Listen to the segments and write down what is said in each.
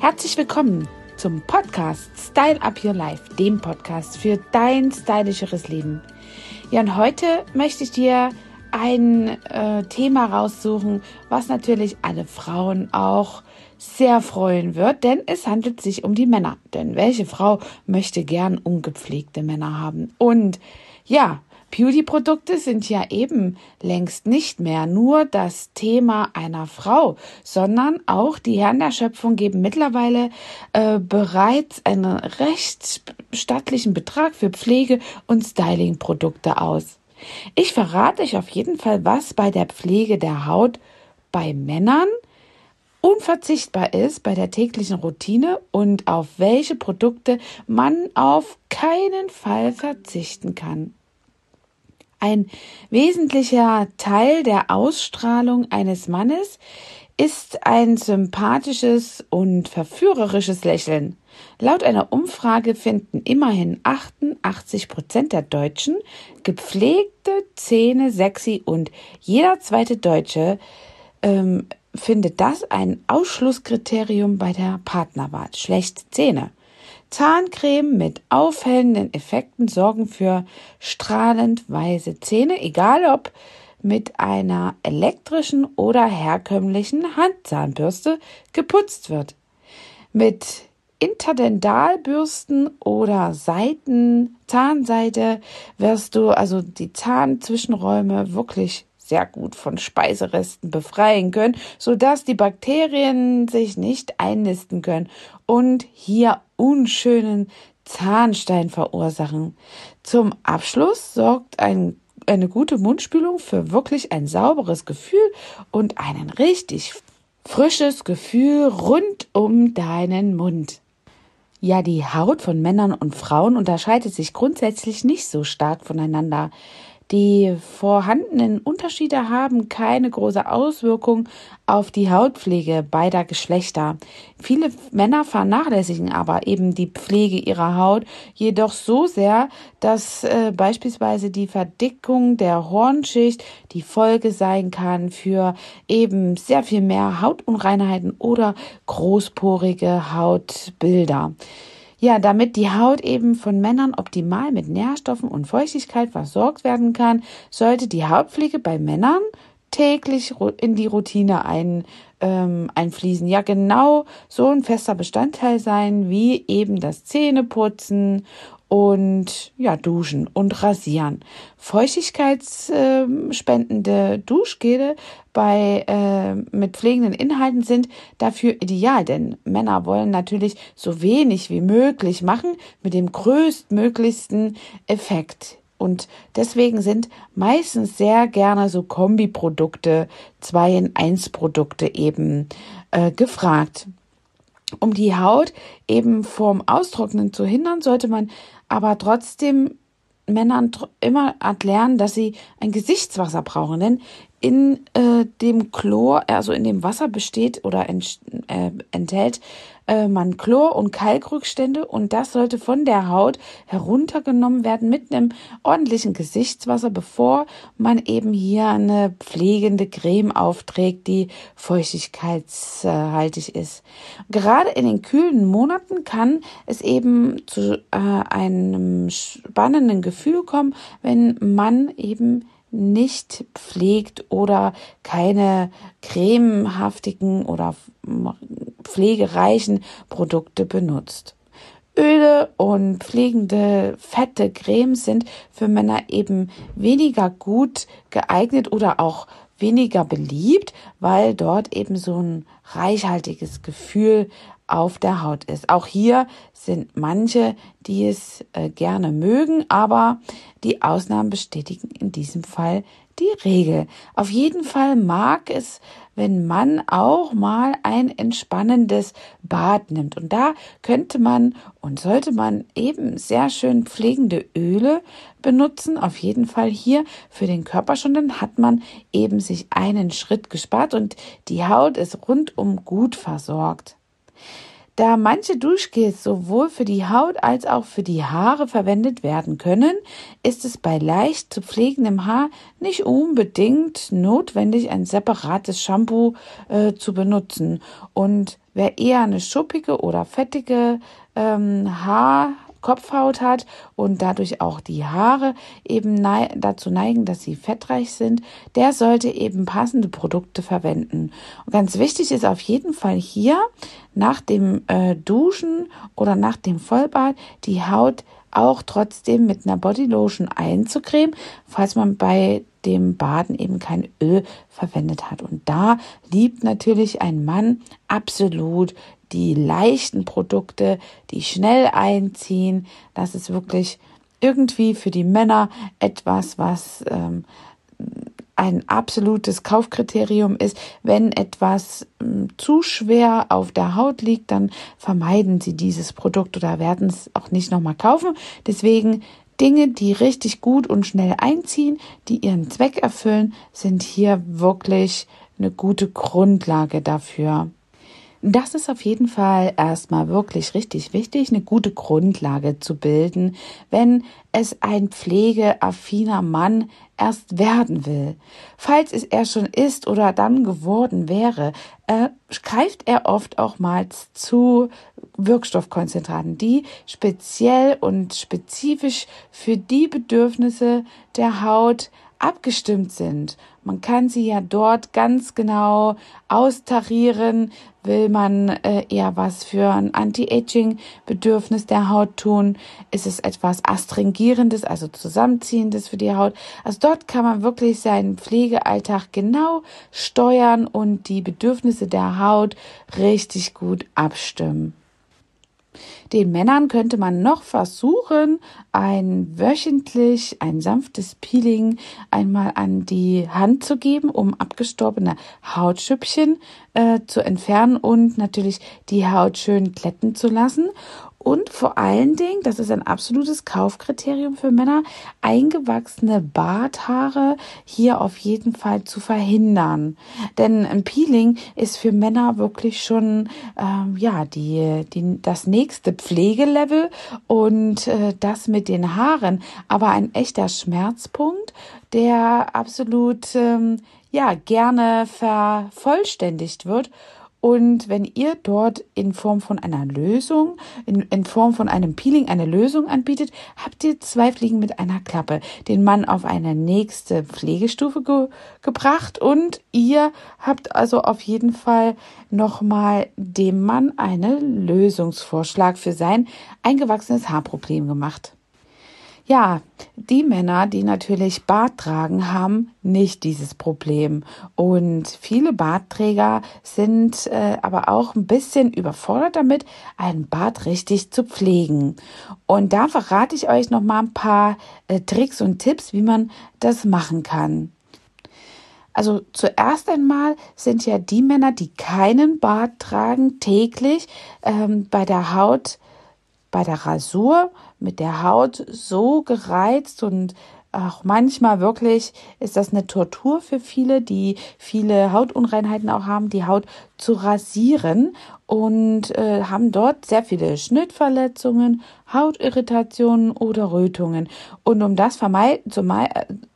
Herzlich willkommen zum Podcast Style Up Your Life, dem Podcast für dein stylischeres Leben. Ja, und heute möchte ich dir ein äh, Thema raussuchen, was natürlich alle Frauen auch sehr freuen wird, denn es handelt sich um die Männer. Denn welche Frau möchte gern ungepflegte Männer haben? Und ja, Beauty-Produkte sind ja eben längst nicht mehr nur das Thema einer Frau, sondern auch die Herren der Schöpfung geben mittlerweile äh, bereits einen recht stattlichen Betrag für Pflege- und Styling-Produkte aus. Ich verrate euch auf jeden Fall, was bei der Pflege der Haut bei Männern unverzichtbar ist bei der täglichen Routine und auf welche Produkte man auf keinen Fall verzichten kann. Ein wesentlicher Teil der Ausstrahlung eines Mannes ist ein sympathisches und verführerisches Lächeln. Laut einer Umfrage finden immerhin 88 Prozent der Deutschen gepflegte Zähne sexy und jeder zweite Deutsche ähm, findet das ein Ausschlusskriterium bei der Partnerwahl. Schlechte Zähne. Zahncreme mit aufhellenden Effekten sorgen für strahlend weiße Zähne, egal ob mit einer elektrischen oder herkömmlichen Handzahnbürste geputzt wird. Mit Interdendalbürsten oder Seiten, Zahnseite wirst du also die Zahnzwischenräume wirklich sehr gut von Speiseresten befreien können, sodass die Bakterien sich nicht einnisten können und hier unschönen Zahnstein verursachen. Zum Abschluss sorgt ein, eine gute Mundspülung für wirklich ein sauberes Gefühl und ein richtig frisches Gefühl rund um deinen Mund. Ja, die Haut von Männern und Frauen unterscheidet sich grundsätzlich nicht so stark voneinander. Die vorhandenen Unterschiede haben keine große Auswirkung auf die Hautpflege beider Geschlechter. Viele Männer vernachlässigen aber eben die Pflege ihrer Haut jedoch so sehr, dass äh, beispielsweise die Verdickung der Hornschicht die Folge sein kann für eben sehr viel mehr Hautunreinheiten oder großporige Hautbilder. Ja, damit die Haut eben von Männern optimal mit Nährstoffen und Feuchtigkeit versorgt werden kann, sollte die Hautpflege bei Männern täglich in die Routine ein, ähm, einfließen. Ja, genau so ein fester Bestandteil sein wie eben das Zähneputzen und ja, duschen und rasieren. Feuchtigkeitsspendende Duschgele bei äh, mit pflegenden Inhalten sind dafür ideal, denn Männer wollen natürlich so wenig wie möglich machen mit dem größtmöglichsten Effekt. Und deswegen sind meistens sehr gerne so Kombiprodukte, zwei in eins Produkte eben äh, gefragt. Um die Haut eben vorm Austrocknen zu hindern, sollte man aber trotzdem Männern immer lernen, dass sie ein Gesichtswasser brauchen. Denn in äh, dem Chlor, also in dem Wasser besteht oder ent, äh, enthält äh, man Chlor- und Kalkrückstände und das sollte von der Haut heruntergenommen werden mit einem ordentlichen Gesichtswasser, bevor man eben hier eine pflegende Creme aufträgt, die feuchtigkeitshaltig ist. Gerade in den kühlen Monaten kann es eben zu äh, einem spannenden Gefühl kommen, wenn man eben nicht pflegt oder keine cremehaftigen oder pflegereichen Produkte benutzt. Öle und pflegende fette Cremes sind für Männer eben weniger gut geeignet oder auch weniger beliebt, weil dort eben so ein reichhaltiges Gefühl auf der Haut ist. Auch hier sind manche, die es äh, gerne mögen, aber die Ausnahmen bestätigen in diesem Fall die Regel. Auf jeden Fall mag es, wenn man auch mal ein entspannendes Bad nimmt. Und da könnte man und sollte man eben sehr schön pflegende Öle benutzen. Auf jeden Fall hier für den Körper schon. Dann hat man eben sich einen Schritt gespart und die Haut ist rundum gut versorgt. Da manche Duschgels sowohl für die Haut als auch für die Haare verwendet werden können, ist es bei leicht zu pflegendem Haar nicht unbedingt notwendig, ein separates Shampoo äh, zu benutzen. Und wer eher eine schuppige oder fettige ähm, Haar Kopfhaut hat und dadurch auch die Haare eben nei dazu neigen, dass sie fettreich sind, der sollte eben passende Produkte verwenden. Und ganz wichtig ist auf jeden Fall hier nach dem äh, Duschen oder nach dem Vollbad die Haut auch trotzdem mit einer Bodylotion einzucremen, falls man bei dem Baden eben kein Öl verwendet hat. Und da liebt natürlich ein Mann absolut die leichten Produkte, die schnell einziehen. Das ist wirklich irgendwie für die Männer etwas, was ähm, ein absolutes Kaufkriterium ist. Wenn etwas ähm, zu schwer auf der Haut liegt, dann vermeiden sie dieses Produkt oder werden es auch nicht nochmal kaufen. Deswegen Dinge, die richtig gut und schnell einziehen, die ihren Zweck erfüllen, sind hier wirklich eine gute Grundlage dafür. Das ist auf jeden Fall erstmal wirklich richtig wichtig, eine gute Grundlage zu bilden, wenn es ein pflegeaffiner Mann erst werden will. Falls es er schon ist oder dann geworden wäre, äh, greift er oft auch mal zu Wirkstoffkonzentraten, die speziell und spezifisch für die Bedürfnisse der Haut abgestimmt sind. Man kann sie ja dort ganz genau austarieren. Will man äh, eher was für ein Anti-Aging-Bedürfnis der Haut tun? Ist es etwas Astringierendes, also Zusammenziehendes für die Haut? Also dort kann man wirklich seinen Pflegealltag genau steuern und die Bedürfnisse der Haut richtig gut abstimmen. Den Männern könnte man noch versuchen, ein wöchentlich ein sanftes Peeling einmal an die Hand zu geben, um abgestorbene Hautschüppchen äh, zu entfernen und natürlich die Haut schön glätten zu lassen. Und vor allen Dingen, das ist ein absolutes Kaufkriterium für Männer, eingewachsene Barthaare hier auf jeden Fall zu verhindern. Denn ein Peeling ist für Männer wirklich schon ähm, ja die, die das nächste Pflegelevel und äh, das mit den Haaren, aber ein echter Schmerzpunkt, der absolut ähm, ja gerne vervollständigt wird und wenn ihr dort in Form von einer Lösung, in, in Form von einem Peeling eine Lösung anbietet, habt ihr zwei Fliegen mit einer Klappe. Den Mann auf eine nächste Pflegestufe ge gebracht und ihr habt also auf jeden Fall nochmal dem Mann einen Lösungsvorschlag für sein eingewachsenes Haarproblem gemacht. Ja, die Männer, die natürlich Bart tragen, haben nicht dieses Problem. Und viele Bartträger sind äh, aber auch ein bisschen überfordert damit, einen Bart richtig zu pflegen. Und da verrate ich euch noch mal ein paar äh, Tricks und Tipps, wie man das machen kann. Also zuerst einmal sind ja die Männer, die keinen Bart tragen, täglich ähm, bei der Haut, bei der Rasur mit der Haut so gereizt und auch manchmal wirklich ist das eine Tortur für viele, die viele Hautunreinheiten auch haben, die Haut zu rasieren und äh, haben dort sehr viele Schnittverletzungen, Hautirritationen oder Rötungen. Und um das vermeiden, zu,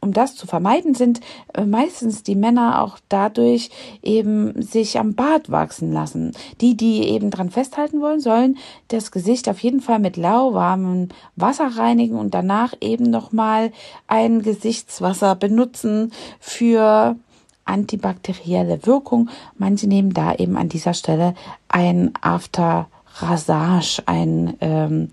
um das zu vermeiden, sind äh, meistens die Männer auch dadurch eben sich am Bart wachsen lassen. Die, die eben dran festhalten wollen, sollen das Gesicht auf jeden Fall mit lauwarmem Wasser reinigen und danach eben nochmal ein Gesichtswasser benutzen für antibakterielle Wirkung. Manche nehmen da eben an dieser Stelle ein After Rasage, ein ähm,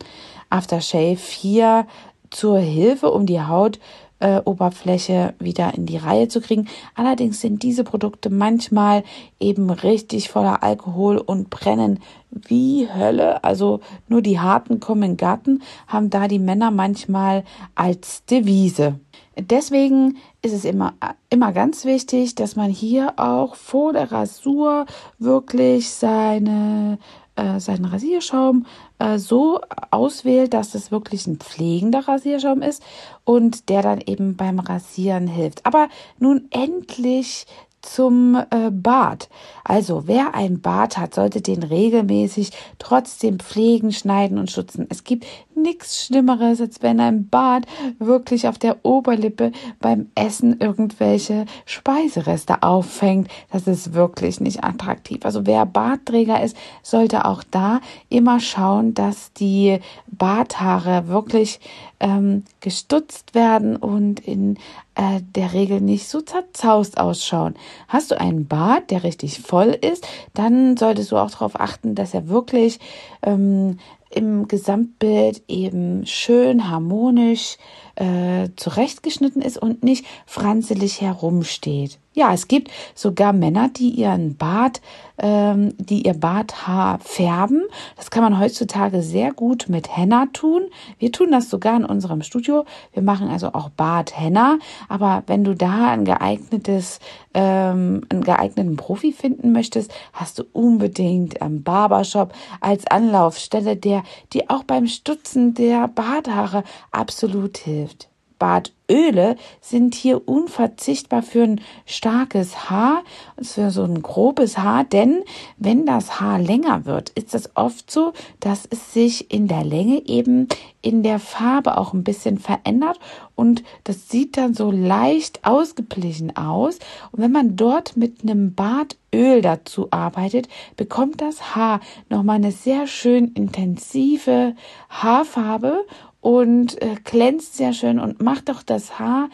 Aftershave hier zur Hilfe, um die Haut äh, Oberfläche wieder in die Reihe zu kriegen. Allerdings sind diese Produkte manchmal eben richtig voller Alkohol und brennen wie Hölle. Also nur die Harten kommen in den Garten, haben da die Männer manchmal als Devise. Deswegen ist es immer, immer ganz wichtig, dass man hier auch vor der Rasur wirklich seine äh, seinen Rasierschaum äh, so auswählt, dass es wirklich ein pflegender Rasierschaum ist und der dann eben beim Rasieren hilft. Aber nun endlich zum äh, Bart. Also wer ein Bart hat, sollte den regelmäßig trotzdem pflegen, schneiden und schützen. Es gibt nichts Schlimmeres, als wenn ein Bart wirklich auf der Oberlippe beim Essen irgendwelche Speisereste auffängt. Das ist wirklich nicht attraktiv. Also wer Bartträger ist, sollte auch da immer schauen, dass die Barthaare wirklich ähm, gestutzt werden und in äh, der Regel nicht so zerzaust ausschauen. Hast du einen Bart, der richtig voll ist, dann solltest du auch darauf achten, dass er wirklich ähm, im Gesamtbild eben schön harmonisch äh, zurechtgeschnitten ist und nicht franzelig herumsteht. Ja, es gibt sogar Männer, die ihren Bart, ähm, die ihr Barthaar färben. Das kann man heutzutage sehr gut mit Henna tun. Wir tun das sogar in unserem Studio. Wir machen also auch Bart-Henna. Aber wenn du da ein geeignetes, ähm, einen geeigneten Profi finden möchtest, hast du unbedingt am Barbershop als Anlaufstelle, der dir auch beim Stutzen der Barthaare absolut hilft. Bartöle sind hier unverzichtbar für ein starkes Haar, für so ein grobes Haar, denn wenn das Haar länger wird, ist es oft so, dass es sich in der Länge eben in der Farbe auch ein bisschen verändert und das sieht dann so leicht ausgeglichen aus. Und wenn man dort mit einem Bartöl dazu arbeitet, bekommt das Haar nochmal eine sehr schön intensive Haarfarbe und äh, glänzt sehr schön und macht auch das Haar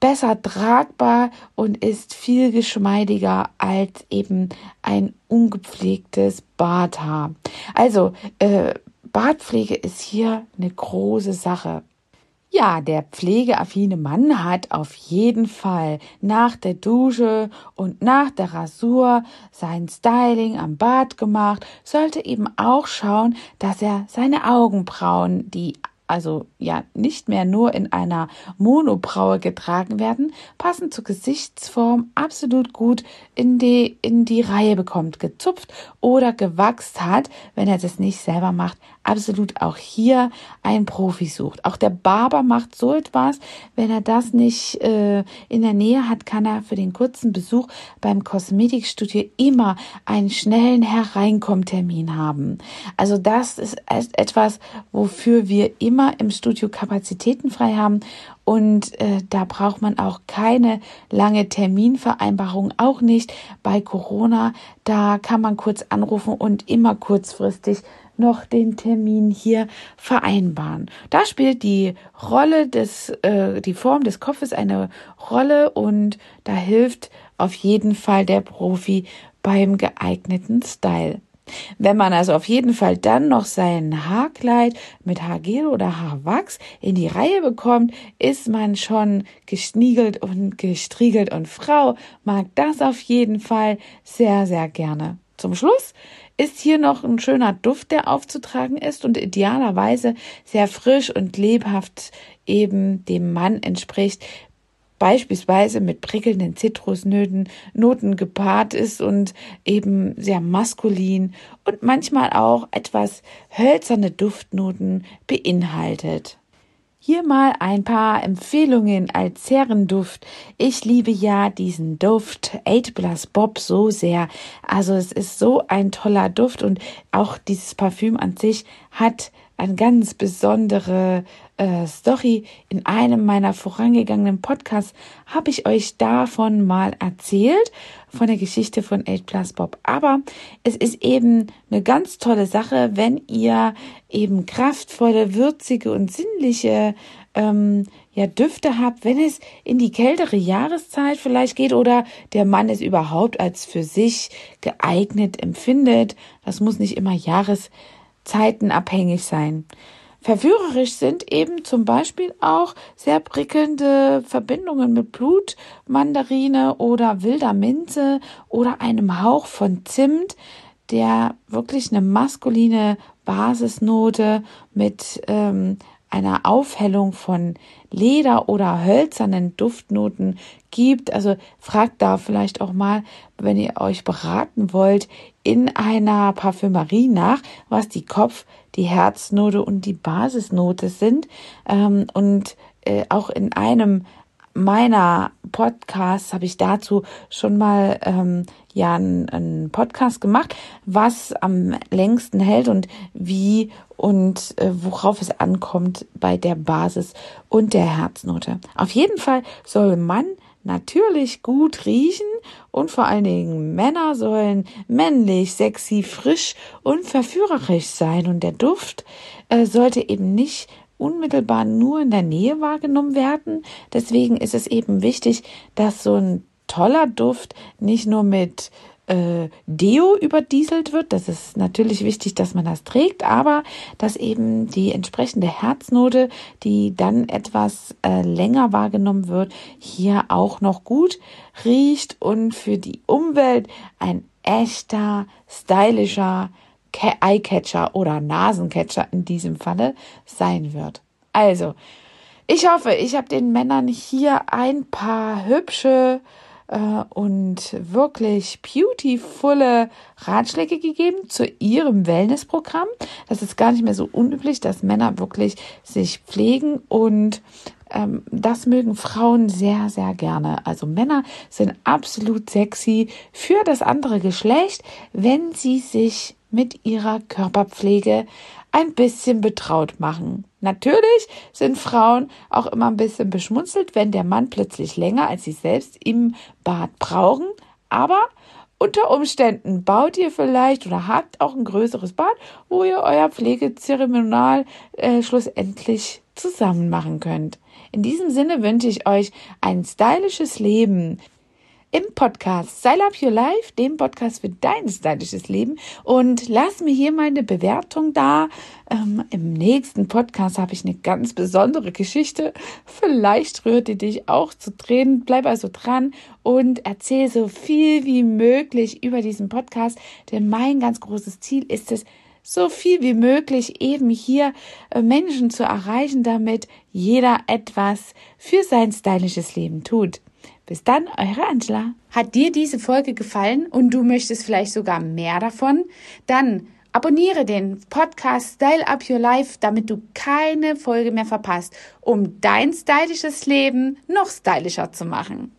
besser tragbar und ist viel geschmeidiger als eben ein ungepflegtes Barthaar. Also äh, Bartpflege ist hier eine große Sache. Ja, der pflegeaffine Mann hat auf jeden Fall nach der Dusche und nach der Rasur sein Styling am Bart gemacht, sollte eben auch schauen, dass er seine Augenbrauen, die also ja nicht mehr nur in einer Monobraue getragen werden, passend zur Gesichtsform absolut gut in die, in die Reihe bekommt, gezupft oder gewachst hat, wenn er das nicht selber macht, absolut auch hier ein Profi sucht. Auch der Barber macht so etwas, wenn er das nicht äh, in der Nähe hat, kann er für den kurzen Besuch beim Kosmetikstudio immer einen schnellen Hereinkommtermin haben. Also das ist etwas, wofür wir immer im Studio Kapazitäten frei haben und äh, da braucht man auch keine lange Terminvereinbarung, auch nicht bei Corona. Da kann man kurz anrufen und immer kurzfristig noch den Termin hier vereinbaren. Da spielt die Rolle des, äh, die Form des Kopfes eine Rolle und da hilft auf jeden Fall der Profi beim geeigneten Style. Wenn man also auf jeden Fall dann noch sein Haarkleid mit Haargel oder Haarwachs in die Reihe bekommt, ist man schon geschniegelt und gestriegelt und Frau mag das auf jeden Fall sehr, sehr gerne. Zum Schluss ist hier noch ein schöner Duft, der aufzutragen ist und idealerweise sehr frisch und lebhaft eben dem Mann entspricht, beispielsweise mit prickelnden Zitrusnöten Noten gepaart ist und eben sehr maskulin und manchmal auch etwas hölzerne Duftnoten beinhaltet. Hier mal ein paar Empfehlungen als Herrenduft. Ich liebe ja diesen Duft 8 Plus Bob so sehr. Also es ist so ein toller Duft und auch dieses Parfüm an sich hat eine ganz besondere äh, Story. In einem meiner vorangegangenen Podcasts habe ich euch davon mal erzählt, von der Geschichte von 8 Plus Bob. Aber es ist eben eine ganz tolle Sache, wenn ihr eben kraftvolle, würzige und sinnliche ähm, ja, Düfte habt, wenn es in die kältere Jahreszeit vielleicht geht oder der Mann es überhaupt als für sich geeignet empfindet. Das muss nicht immer jahreszeitenabhängig sein. Verführerisch sind eben zum Beispiel auch sehr prickelnde Verbindungen mit Blut, Mandarine oder wilder Minze oder einem Hauch von Zimt, der wirklich eine maskuline Basisnote mit ähm, einer Aufhellung von Leder oder hölzernen Duftnoten gibt. Also fragt da vielleicht auch mal, wenn ihr euch beraten wollt, in einer Parfümerie nach, was die Kopf, die Herznote und die Basisnote sind. Ähm, und äh, auch in einem meiner Podcasts habe ich dazu schon mal ähm, ja einen, Podcast gemacht, was am längsten hält und wie und äh, worauf es ankommt bei der Basis und der Herznote. Auf jeden Fall soll man natürlich gut riechen und vor allen Dingen Männer sollen männlich, sexy, frisch und verführerisch sein und der Duft äh, sollte eben nicht unmittelbar nur in der Nähe wahrgenommen werden. Deswegen ist es eben wichtig, dass so ein toller Duft nicht nur mit äh, Deo überdieselt wird. Das ist natürlich wichtig, dass man das trägt, aber dass eben die entsprechende Herznote, die dann etwas äh, länger wahrgenommen wird, hier auch noch gut riecht und für die Umwelt ein echter, stylischer Eyecatcher oder Nasencatcher in diesem Falle sein wird. Also, ich hoffe, ich habe den Männern hier ein paar hübsche und wirklich beautifulle Ratschläge gegeben zu ihrem Wellnessprogramm. Das ist gar nicht mehr so unüblich, dass Männer wirklich sich pflegen und ähm, das mögen Frauen sehr, sehr gerne. Also Männer sind absolut sexy für das andere Geschlecht, wenn sie sich mit ihrer Körperpflege ein bisschen betraut machen. Natürlich sind Frauen auch immer ein bisschen beschmunzelt, wenn der Mann plötzlich länger als sie selbst im Bad brauchen, aber unter Umständen baut ihr vielleicht oder habt auch ein größeres Bad, wo ihr euer Pflegezeremonial äh, schlussendlich zusammen machen könnt. In diesem Sinne wünsche ich euch ein stylisches Leben im Podcast Style Up Your Life, dem Podcast für dein stylisches Leben. Und lass mir hier meine Bewertung da. Ähm, Im nächsten Podcast habe ich eine ganz besondere Geschichte. Vielleicht rührt die dich auch zu Tränen. Bleib also dran und erzähl so viel wie möglich über diesen Podcast. Denn mein ganz großes Ziel ist es, so viel wie möglich eben hier äh, Menschen zu erreichen, damit jeder etwas für sein stylisches Leben tut. Bis dann, eure Angela. Hat dir diese Folge gefallen und du möchtest vielleicht sogar mehr davon? Dann abonniere den Podcast Style Up Your Life, damit du keine Folge mehr verpasst, um dein stylisches Leben noch stylischer zu machen.